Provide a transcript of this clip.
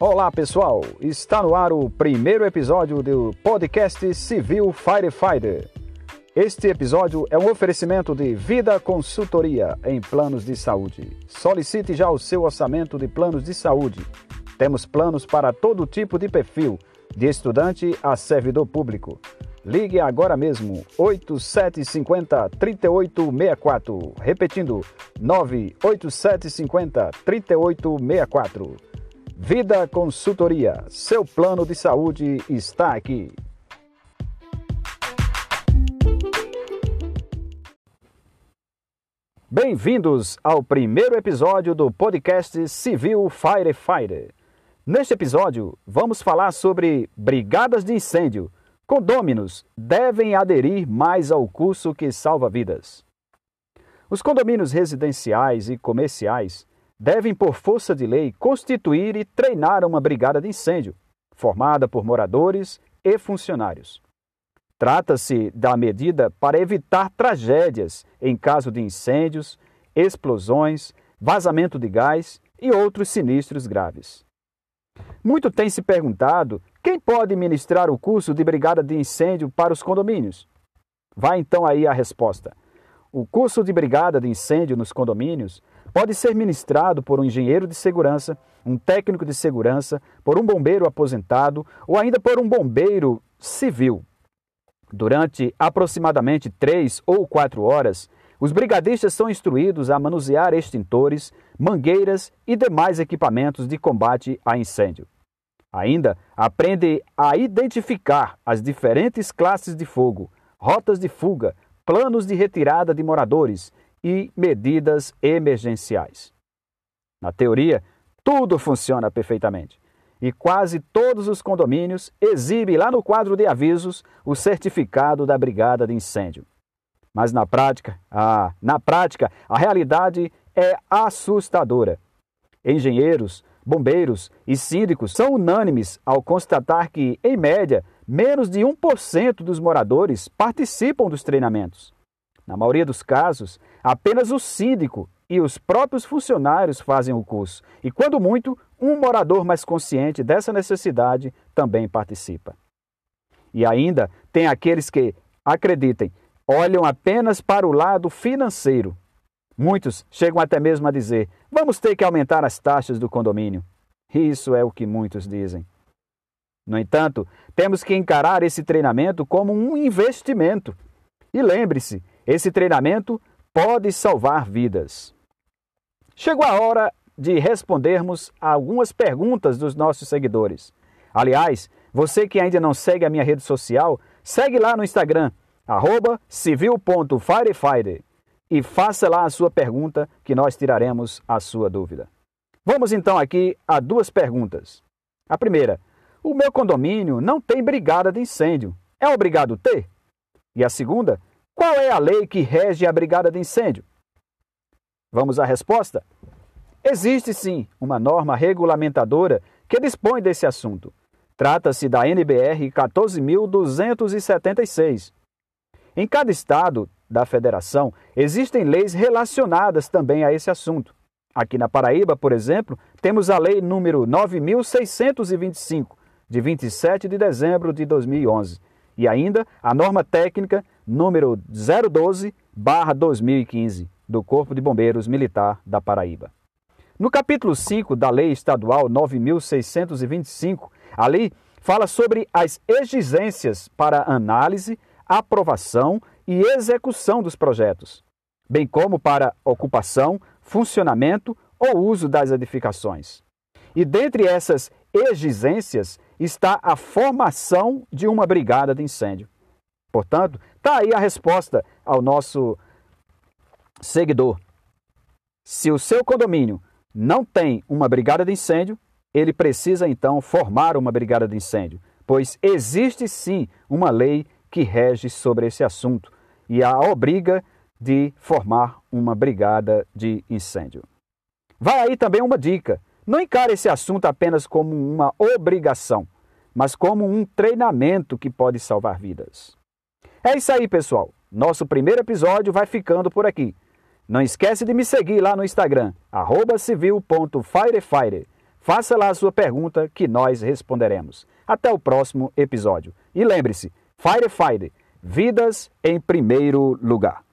Olá pessoal, está no ar o primeiro episódio do podcast Civil Firefighter. Este episódio é um oferecimento de Vida Consultoria em Planos de Saúde. Solicite já o seu orçamento de planos de saúde. Temos planos para todo tipo de perfil, de estudante a servidor público. Ligue agora mesmo 8750 3864. Repetindo, 98750 3864. Vida Consultoria. Seu plano de saúde está aqui. Bem-vindos ao primeiro episódio do podcast Civil Firefighter. Neste episódio, vamos falar sobre brigadas de incêndio Condôminos devem aderir mais ao curso que salva vidas. Os condomínios residenciais e comerciais devem, por força de lei, constituir e treinar uma brigada de incêndio, formada por moradores e funcionários. Trata-se da medida para evitar tragédias em caso de incêndios, explosões, vazamento de gás e outros sinistros graves. Muito tem se perguntado quem pode ministrar o curso de brigada de incêndio para os condomínios? Vai então aí a resposta. O curso de brigada de incêndio nos condomínios pode ser ministrado por um engenheiro de segurança, um técnico de segurança, por um bombeiro aposentado ou ainda por um bombeiro civil. Durante aproximadamente três ou quatro horas, os brigadistas são instruídos a manusear extintores, mangueiras e demais equipamentos de combate a incêndio. Ainda aprende a identificar as diferentes classes de fogo, rotas de fuga, planos de retirada de moradores e medidas emergenciais. Na teoria, tudo funciona perfeitamente. E quase todos os condomínios exibem lá no quadro de avisos o certificado da brigada de incêndio. Mas na prática, ah, na prática, a realidade é assustadora. Engenheiros, Bombeiros e síndicos são unânimes ao constatar que, em média, menos de 1% dos moradores participam dos treinamentos. Na maioria dos casos, apenas o síndico e os próprios funcionários fazem o curso, e, quando muito, um morador mais consciente dessa necessidade também participa. E ainda tem aqueles que, acreditem, olham apenas para o lado financeiro Muitos chegam até mesmo a dizer: vamos ter que aumentar as taxas do condomínio. Isso é o que muitos dizem. No entanto, temos que encarar esse treinamento como um investimento. E lembre-se, esse treinamento pode salvar vidas. Chegou a hora de respondermos a algumas perguntas dos nossos seguidores. Aliás, você que ainda não segue a minha rede social, segue lá no Instagram, civil.firefighter e faça lá a sua pergunta que nós tiraremos a sua dúvida. Vamos então aqui a duas perguntas. A primeira: o meu condomínio não tem brigada de incêndio. É obrigado ter? E a segunda: qual é a lei que rege a brigada de incêndio? Vamos à resposta? Existe sim uma norma regulamentadora que dispõe desse assunto. Trata-se da NBR 14.276. Em cada estado da federação, existem leis relacionadas também a esse assunto. Aqui na Paraíba, por exemplo, temos a Lei número 9625, de 27 de dezembro de 2011, e ainda a norma técnica número 012/2015 do Corpo de Bombeiros Militar da Paraíba. No capítulo 5 da Lei Estadual 9625, a lei fala sobre as exigências para análise, aprovação e execução dos projetos, bem como para ocupação, funcionamento ou uso das edificações. E dentre essas exigências está a formação de uma brigada de incêndio. Portanto, está aí a resposta ao nosso seguidor. Se o seu condomínio não tem uma brigada de incêndio, ele precisa então formar uma brigada de incêndio, pois existe sim uma lei que rege sobre esse assunto e a obriga de formar uma brigada de incêndio. Vai aí também uma dica: não encare esse assunto apenas como uma obrigação, mas como um treinamento que pode salvar vidas. É isso aí, pessoal. Nosso primeiro episódio vai ficando por aqui. Não esquece de me seguir lá no Instagram, civil.firefighter. Faça lá a sua pergunta que nós responderemos. Até o próximo episódio. E lembre-se, Fire Fire, vidas em primeiro lugar.